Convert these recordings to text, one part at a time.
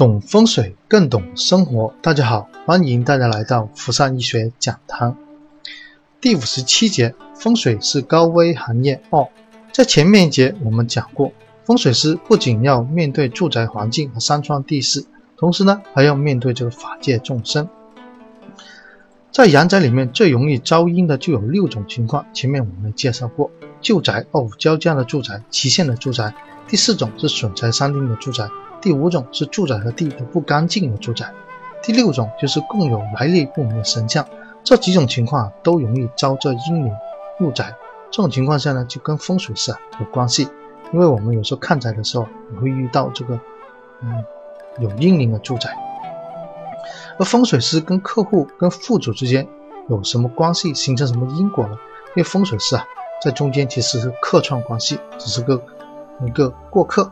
懂风水更懂生活。大家好，欢迎大家来到福善医学讲堂。第五十七节，风水是高危行业二。在前面一节我们讲过，风水师不仅要面对住宅环境和山川地势，同时呢还要面对这个法界众生。在阳宅里面最容易招阴的就有六种情况，前面我们介绍过：旧宅、二五交加的住宅、期限的住宅。第四种是损财伤丁的住宅，第五种是住宅和地都不干净的住宅，第六种就是共有来历不明的神像。这几种情况都容易招这阴灵入宅。这种情况下呢，就跟风水师啊有关系，因为我们有时候看宅的时候也会遇到这个，嗯，有阴灵的住宅。而风水师跟客户、跟户主之间有什么关系，形成什么因果呢？因为风水师啊，在中间其实是客串关系，只是个。一个过客，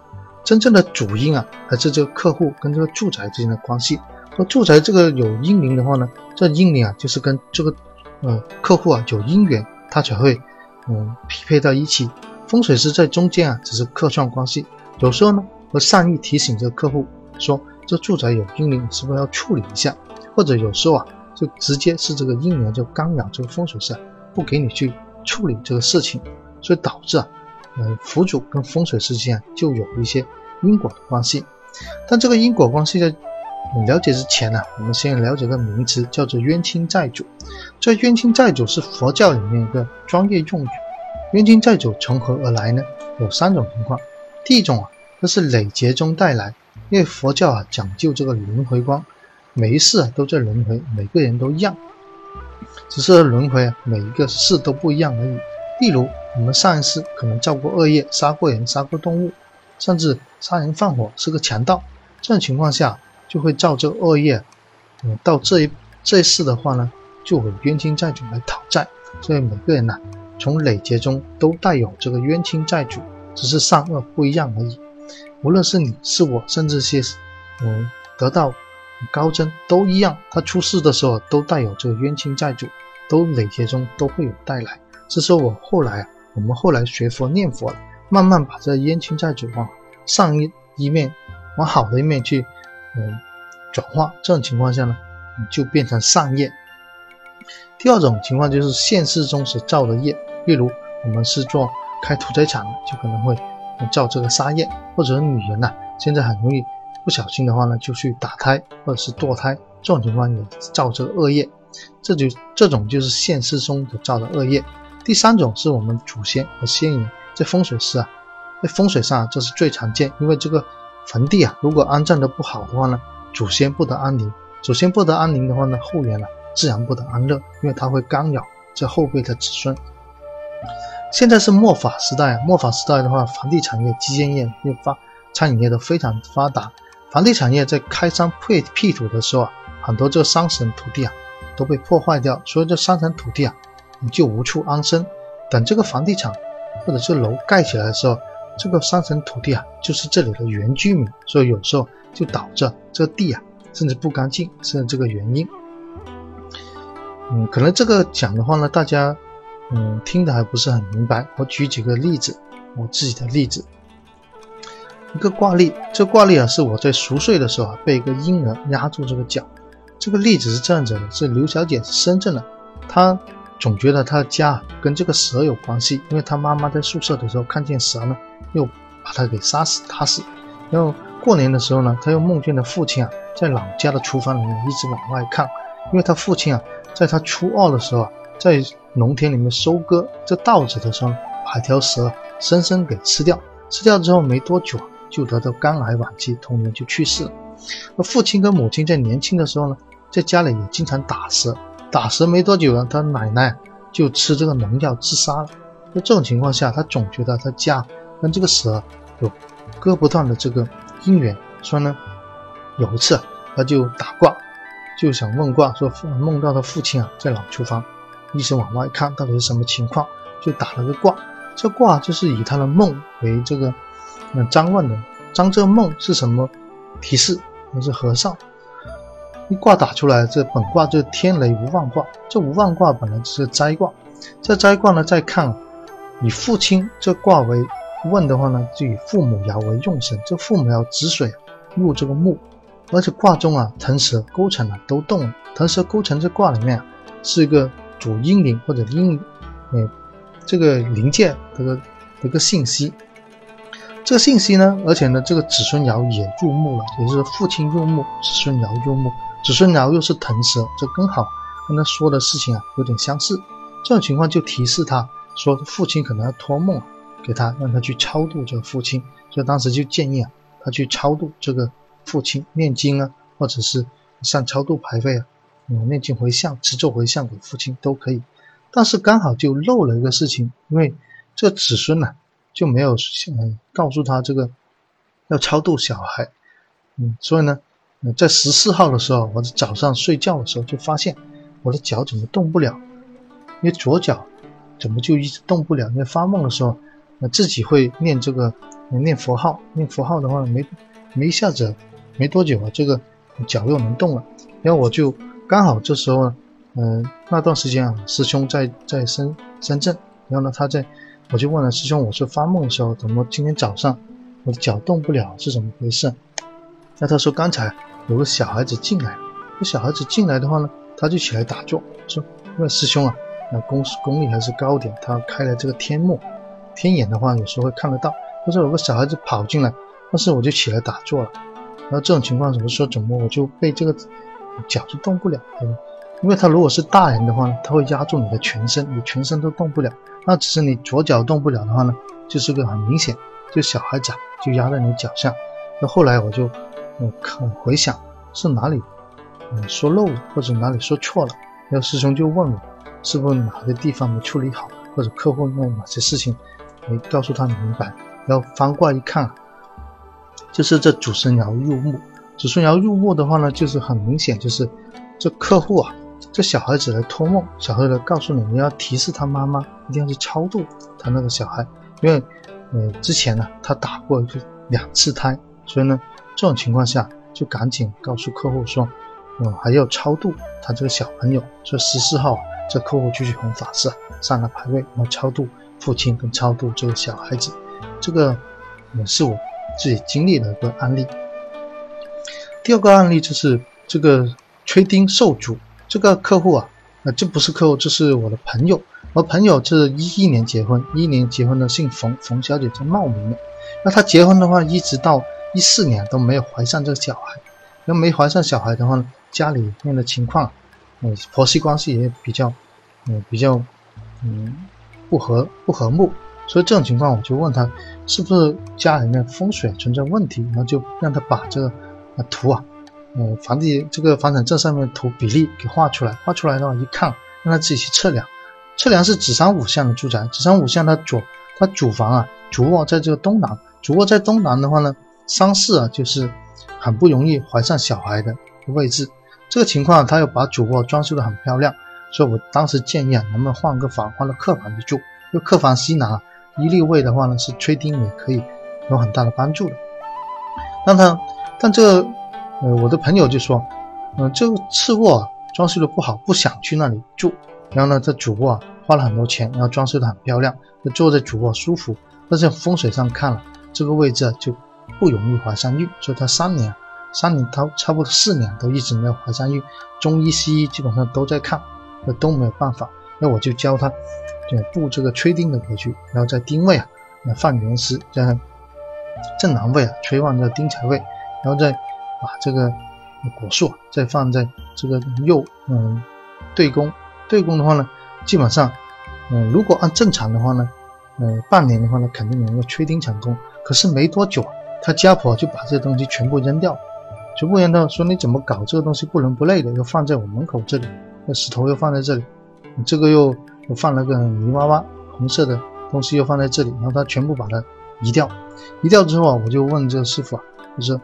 真正的主因啊，还是这个客户跟这个住宅之间的关系。说住宅这个有阴灵的话呢，这阴灵啊就是跟这个呃客户啊有姻缘，他才会嗯匹配到一起。风水师在中间啊只是客串关系，有时候呢会善意提醒这个客户说这住宅有阴灵，是不是要处理一下？或者有时候啊就直接是这个阴灵就干扰这个风水师，不给你去处理这个事情，所以导致啊。呃，福主跟风水师之间就有一些因果的关系，但这个因果关系在了解之前呢，我们先了解个名词，叫做冤亲债主。这冤亲债主是佛教里面一个专业用语。冤亲债主从何而来呢？有三种情况。第一种啊，这是累劫中带来，因为佛教啊讲究这个轮回观，每一世啊都在轮回，每个人都一样，只是轮回啊每一个事都不一样而已。例如，我们上一世可能造过恶业，杀过人、杀过动物，甚至杀人放火，是个强盗。这种情况下，就会造这恶业。嗯，到这一这一世的话呢，就会冤亲债主来讨债。所以每个人呢，从累劫中都带有这个冤亲债主，只是善恶不一样而已。无论是你是我，甚至些嗯得到高僧都一样，他出世的时候都带有这个冤亲债主，都累劫中都会有带来。是说我后来啊，我们后来学佛念佛了，慢慢把这冤亲债主往上一一面，往好的一面去，嗯，转化。这种情况下呢，你就变成善业。第二种情况就是现世中所造的业，例如我们是做开屠宰场的，就可能会造这个杀业，或者女人呐，现在很容易不小心的话呢，就去打胎或者是堕胎，这种情况也造这个恶业。这就这种就是现世中所造的恶业。第三种是我们祖先和先人在风水师啊，在风水上这是最常见，因为这个坟地啊，如果安葬的不好的话呢，祖先不得安宁，祖先不得安宁的话呢，后人啊自然不得安乐，因为它会干扰这后辈的子孙。现在是末法时代啊，末法时代的话，房地产业、基建业、发餐饮业都非常发达，房地产业在开山辟辟土的时候啊，很多这个山神土地啊都被破坏掉，所以这山神土地啊。你就无处安身。等这个房地产或者是楼盖起来的时候，这个三层土地啊，就是这里的原居民，所以有时候就导致这个地啊，甚至不干净，是这个原因。嗯，可能这个讲的话呢，大家嗯听的还不是很明白。我举几个例子，我自己的例子。一个挂历，这挂历啊，是我在熟睡的时候啊，被一个婴儿压住这个脚。这个例子是这样子的：是刘小姐是深圳的，她。总觉得他的家跟这个蛇有关系，因为他妈妈在宿舍的时候看见蛇呢，又把他给杀死打死。然后过年的时候呢，他又梦见了父亲啊，在老家的厨房里面一直往外看，因为他父亲啊，在他初二的时候啊，在农田里面收割这稻子的时候，把一条蛇生生给吃掉。吃掉之后没多久啊就得到肝癌晚期，同年就去世了。而父亲跟母亲在年轻的时候呢，在家里也经常打蛇。打蛇没多久呢，他奶奶就吃这个农药自杀了。在这种情况下，他总觉得他家跟这个蛇有割不断的这个姻缘。所以呢，有一次他就打卦，就想问卦，说梦到他父亲啊在老厨房，医生往外看到底是什么情况，就打了个卦。这卦就是以他的梦为这个嗯张问的，张这个梦是什么提示？那是和尚。一卦打出来，这本卦就是天雷无妄卦。这无妄卦本来就是灾卦，这灾卦呢，再看以父亲这卦为问的话呢，就以父母爻为用神。这父母爻子水入这个木，而且卦中啊，腾蛇、勾陈啊都动了。腾蛇、勾陈这卦里面啊，是一个主阴灵或者阴，呃，这个灵界这个一个信息。这个信息呢，而且呢，这个子孙爻也入墓了，也就是父亲入墓，子孙爻入墓，子孙爻又是腾蛇，这刚好跟他说的事情啊有点相似。这种情况就提示他说，父亲可能要托梦给他，让他去超度这个父亲。所以当时就建议啊，他去超度这个父亲，念经啊，或者是上超度牌位啊，嗯，念经回向、持咒回向给父亲都可以。但是刚好就漏了一个事情，因为这子孙呢。就没有嗯告诉他这个要超度小孩，嗯，所以呢，在十四号的时候，我早上睡觉的时候就发现我的脚怎么动不了，因为左脚怎么就一直动不了？因为发梦的时候，呃，自己会念这个念佛号，念佛号的话没没一下子没多久啊，这个脚又能动了。然后我就刚好这时候，嗯，那段时间啊，师兄在在深深圳，然后呢他在。我就问了师兄，我说发梦的时候怎么今天早上我的脚动不了，是怎么回事？那他说刚才有个小孩子进来，这小孩子进来的话呢，他就起来打坐，说因为师兄啊，那功功力还是高点，他开了这个天目，天眼的话有时候会看得到。他说有个小孩子跑进来，但是我就起来打坐了。然后这种情况怎么说怎么我就被这个脚就动不了，因为他如果是大人的话呢，他会压住你的全身，你全身都动不了。那只是你左脚动不了的话呢，就是个很明显，就小孩子啊就压在你脚下。那后来我就，我看回想是哪里，嗯说漏了，或者哪里说错了。然后师兄就问我，是不是哪个地方没处理好，或者客户那哪些事情没告诉他明白。然后翻过来一看，就是这主神爻入墓。主神爻入墓的话呢，就是很明显，就是这客户啊。这小孩子来托梦，小孩子告诉你，你要提示他妈妈一定要去超度他那个小孩，因为，呃，之前呢他打过就两次胎，所以呢这种情况下就赶紧告诉客户说，嗯，还要超度他这个小朋友。说十四号这客户就去弘法师上了牌位，然后超度父亲跟超度这个小孩子，这个也是我自己经历的一个案例。第二个案例就是这个吹钉受主。这个客户啊，啊，这不是客户，这是我的朋友。我朋友是一一年结婚，一一年结婚的，姓冯，冯小姐，叫茂名的。那她结婚的话，一直到一四年都没有怀上这个小孩。那没怀上小孩的话，家里面的情况，嗯，婆媳关系也比较，嗯，比较，嗯，不和不和睦。所以这种情况，我就问他，是不是家里面风水存在问题？然后就让他把这个啊图啊。呃，房地这个房产证上面图比例给画出来，画出来的话一看，让他自己去测量。测量是子山五巷的住宅，子山五巷它左，它主房啊，主卧在这个东南，主卧在东南的话呢，三室啊就是很不容易怀上小孩的位置。这个情况他又把主卧装修的很漂亮，所以我当时建议啊，能不能换个房，换到客房去住？因为客房西南啊一立位的话呢，是吹钉也可以有很大的帮助的。但他，但这个。呃，我的朋友就说，嗯，这个次卧啊装修的不好，不想去那里住。然后呢，这主卧啊花了很多钱，然后装修的很漂亮，坐在主卧舒服。但是风水上看了，这个位置啊就不容易怀上孕，所以他三年，三年他差不多四年都一直没有怀上孕。中医西医基本上都在看，那都没有办法。那我就教他，就布这个吹钉的格局，然后在丁位啊，那放元石，在正南位啊吹旺这丁财位，然后在。把这个果树再放在这个右，嗯，对宫，对宫的话呢，基本上，嗯，如果按正常的话呢，嗯，半年的话呢，肯定能够确定成功。可是没多久，他家婆就把这东西全部扔掉，全部扔掉，说你怎么搞这个东西不伦不类的，又放在我门口这里，那石头又放在这里，这个又又放了个泥娃娃，红色的东西又放在这里，然后他全部把它移掉，移掉之后啊，我就问这个师傅啊，就说。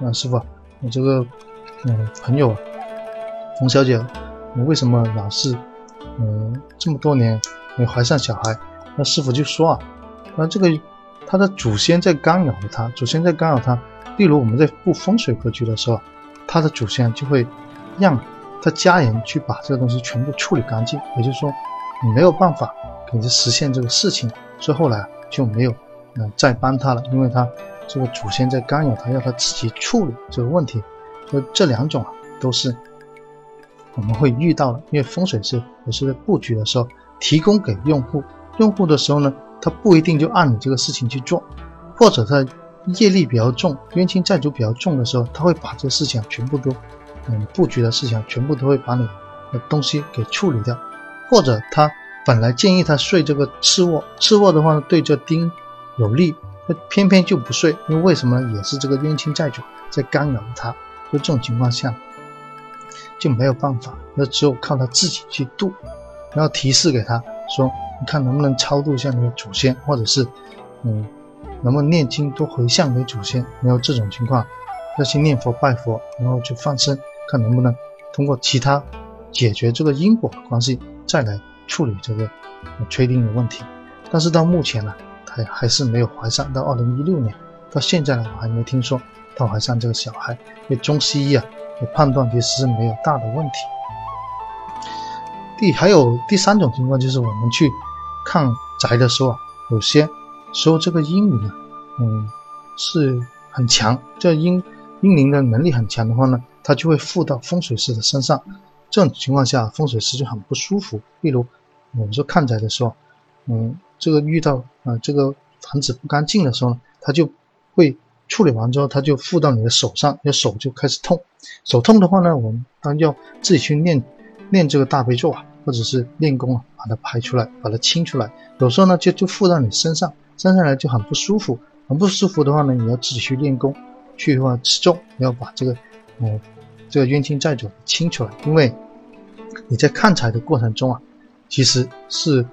啊，师傅，我这个嗯朋友啊冯小姐，你为什么老是嗯这么多年没怀上小孩？那师傅就说啊，那这个他的祖先在干扰他，祖先在干扰他。例如我们在布风水格局的时候，他的祖先就会让他家人去把这个东西全部处理干净，也就是说你没有办法给他实现这个事情，所以后来就没有嗯再帮他了，因为他。这个祖先在干扰他，要他自己处理这个问题，所以这两种啊都是我们会遇到的，因为风水师有时在布局的时候提供给用户，用户的时候呢，他不一定就按你这个事情去做，或者他业力比较重、冤亲债主比较重的时候，他会把这个事情全部都，嗯，布局的事情全部都会把你的东西给处理掉，或者他本来建议他睡这个次卧，次卧的话呢对这丁有利。他偏偏就不睡，因为为什么也是这个冤亲债主在干扰他，所以这种情况下就没有办法，那只有靠他自己去度，然后提示给他说，看能不能超度一下你的祖先，或者是嗯，能不能念经多回向给祖先，没有这种情况，要去念佛拜佛，然后去放生，看能不能通过其他解决这个因果的关系，再来处理这个确定的问题。但是到目前呢？还还是没有怀上，到二零一六年，到现在呢，我还没听说他怀上这个小孩。因为中西医啊，也判断其实是没有大的问题。第还有第三种情况就是我们去看宅的时候啊，有些时候这个阴灵啊，嗯，是很强，这阴阴灵的能力很强的话呢，它就会附到风水师的身上。这种情况下，风水师就很不舒服。例如我们说看宅的时候，嗯。这个遇到啊，这个房子不干净的时候呢，他就会处理完之后，他就附到你的手上，你的手就开始痛。手痛的话呢，我们当然要自己去念念这个大悲咒啊，或者是练功啊，把它排出来，把它清出来。有时候呢，就就附到你身上，身上来就很不舒服，很不舒服的话呢，你要自己去练功，去的话持咒，要把这个嗯这个冤亲债主清出来。因为你在看财的过程中啊，其实是。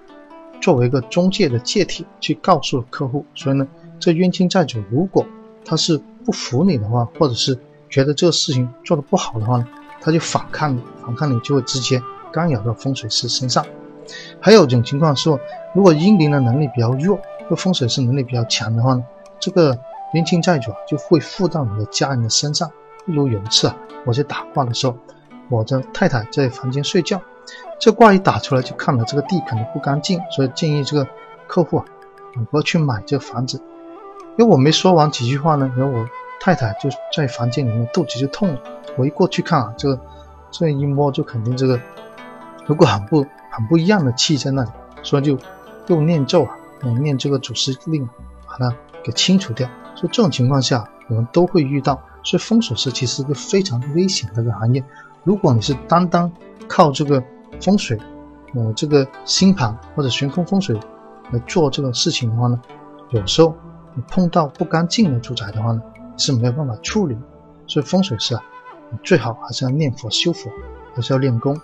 作为一个中介的借体去告诉客户，所以呢，这冤亲债主如果他是不服你的话，或者是觉得这个事情做的不好的话呢，他就反抗你，反抗你就会直接干扰到风水师身上。还有一种情况是，如果阴灵的能力比较弱，或风水师能力比较强的话呢，这个冤亲债主啊就会附到你的家人的身上。例如有一次啊，我在打卦的时候，我的太太在房间睡觉。这卦一打出来，就看了这个地可能不干净，所以建议这个客户啊，不要去买这个房子。因为我没说完几句话呢，然后我太太就在房间里面肚子就痛了。我一过去看啊，这个这一摸就肯定这个如果很不很不一样的气在那里，所以就用念咒啊，念这个祖师令，把它给清除掉。所以这种情况下，我们都会遇到。所以风水师其实是个非常危险的一个行业。如果你是单单靠这个。风水，呃，这个星盘或者悬空风水来做这个事情的话呢，有时候你碰到不干净的住宅的话呢，是没有办法处理。所以风水师啊，你最好还是要念佛修佛，还是要练功。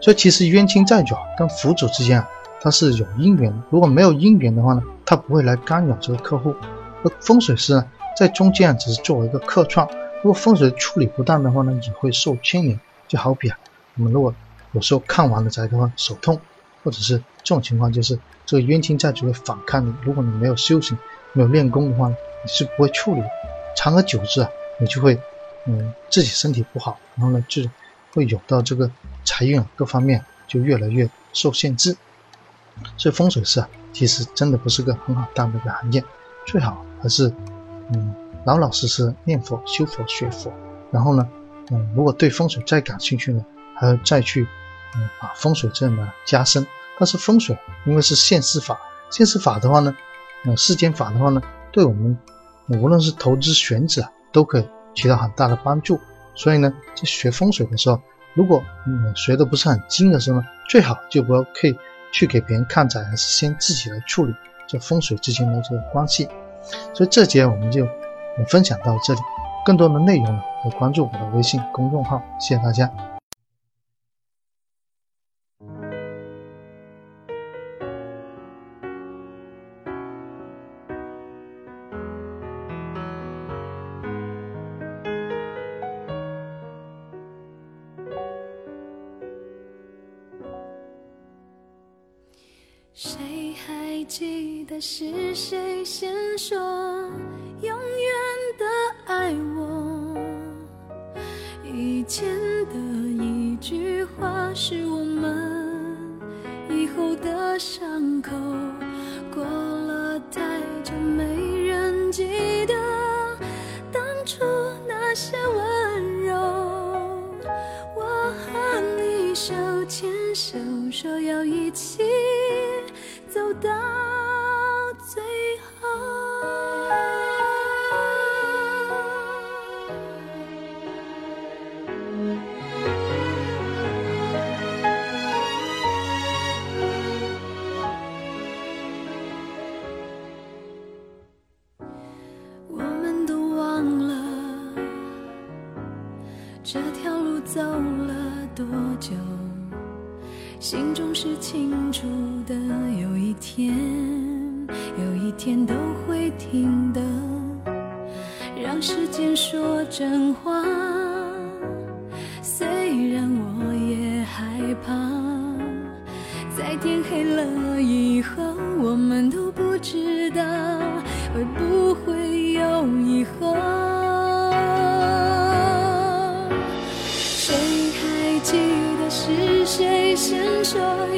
所以其实冤亲债主啊跟福主之间啊，它是有姻缘的。如果没有姻缘的话呢，他不会来干扰这个客户。那风水师呢，在中间啊，只是作为一个客串。如果风水处理不当的话呢，也会受牵连。就好比啊。我们如果有时候看完了宅的话，手痛，或者是这种情况，就是这个冤亲债主会反抗你。如果你没有修行、没有练功的话，你是不会处理。长而久之啊，你就会，嗯，自己身体不好，然后呢，就会有到这个财运各方面就越来越受限制。所以风水师啊，其实真的不是个很好当的一个行业，最好还是，嗯，老老实实念佛、修佛、学佛。然后呢，嗯，如果对风水再感兴趣呢？还要再去，嗯，把风水阵呢加深。但是风水因为是现世法，现世法的话呢，呃，世间法的话呢，对我们无论是投资选址啊，都可以起到很大的帮助。所以呢，在学风水的时候，如果你学的不是很精的时候呢，最好就不要去去给别人看宅，还是先自己来处理这风水之间的这个关系。所以这节我们就分享到这里，更多的内容呢，可以关注我的微信公众号。谢谢大家。是谁先说永远的爱我？以前的一句话是我们以后的伤这条路走了多久？心中是清楚的有一天有一天都会停的。让时间说真话虽然我也害怕在天黑了以后说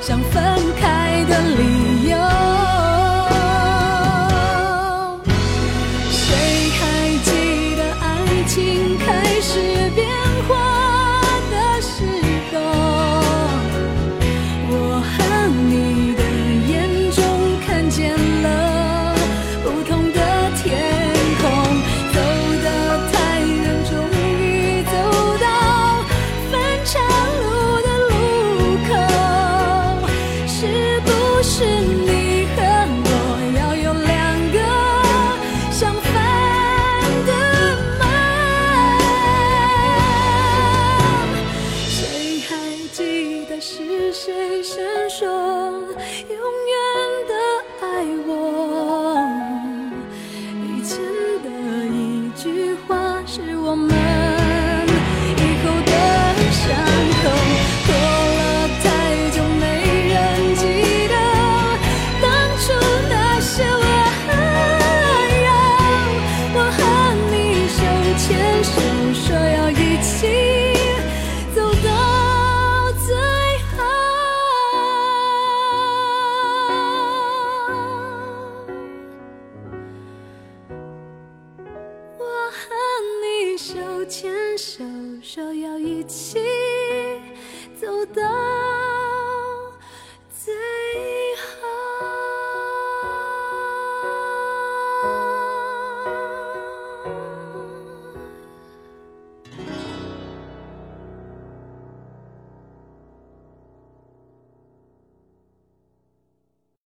想分开的理由。